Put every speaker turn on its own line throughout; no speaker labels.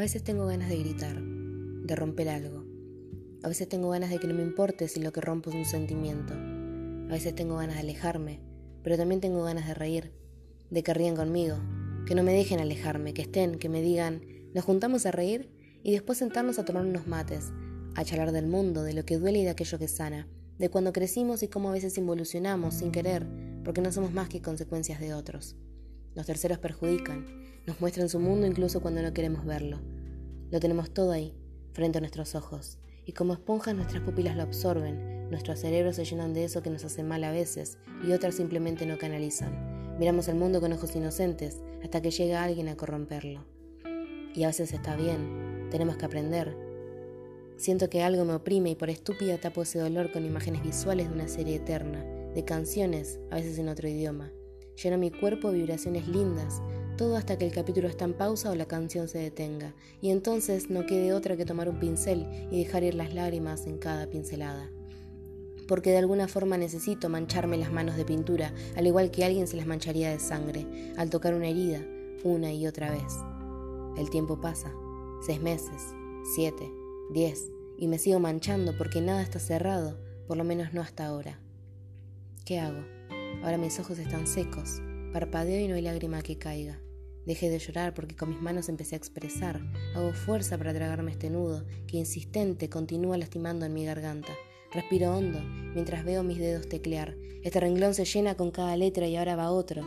veces tengo ganas de gritar, de romper algo. A veces tengo ganas de que no me importe si lo que rompo es un sentimiento. A veces tengo ganas de alejarme, pero también tengo ganas de reír, de que ríen conmigo, que no me dejen alejarme, que estén, que me digan, nos juntamos a reír y después sentarnos a tomar unos mates, a charlar del mundo, de lo que duele y de aquello que sana, de cuando crecimos y cómo a veces involucionamos sin querer, porque no somos más que consecuencias de otros. Los terceros perjudican, nos muestran su mundo incluso cuando no queremos verlo. Lo tenemos todo ahí, frente a nuestros ojos, y como esponjas nuestras pupilas lo absorben, nuestros cerebros se llenan de eso que nos hace mal a veces y otras simplemente no canalizan. Miramos el mundo con ojos inocentes hasta que llega alguien a corromperlo. Y a veces está bien, tenemos que aprender. Siento que algo me oprime y por estúpida tapo ese dolor con imágenes visuales de una serie eterna, de canciones, a veces en otro idioma. Lleno mi cuerpo de vibraciones lindas, todo hasta que el capítulo está en pausa o la canción se detenga, y entonces no quede otra que tomar un pincel y dejar ir las lágrimas en cada pincelada. Porque de alguna forma necesito mancharme las manos de pintura, al igual que alguien se las mancharía de sangre, al tocar una herida, una y otra vez. El tiempo pasa, seis meses, siete, diez, y me sigo manchando porque nada está cerrado, por lo menos no hasta ahora. ¿Qué hago? Ahora mis ojos están secos, parpadeo y no hay lágrima que caiga. Dejé de llorar porque con mis manos empecé a expresar. Hago fuerza para tragarme este nudo que insistente continúa lastimando en mi garganta. Respiro hondo mientras veo mis dedos teclear. Este renglón se llena con cada letra y ahora va otro.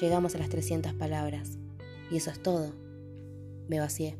Llegamos a las 300 palabras. Y eso es todo. Me vacié.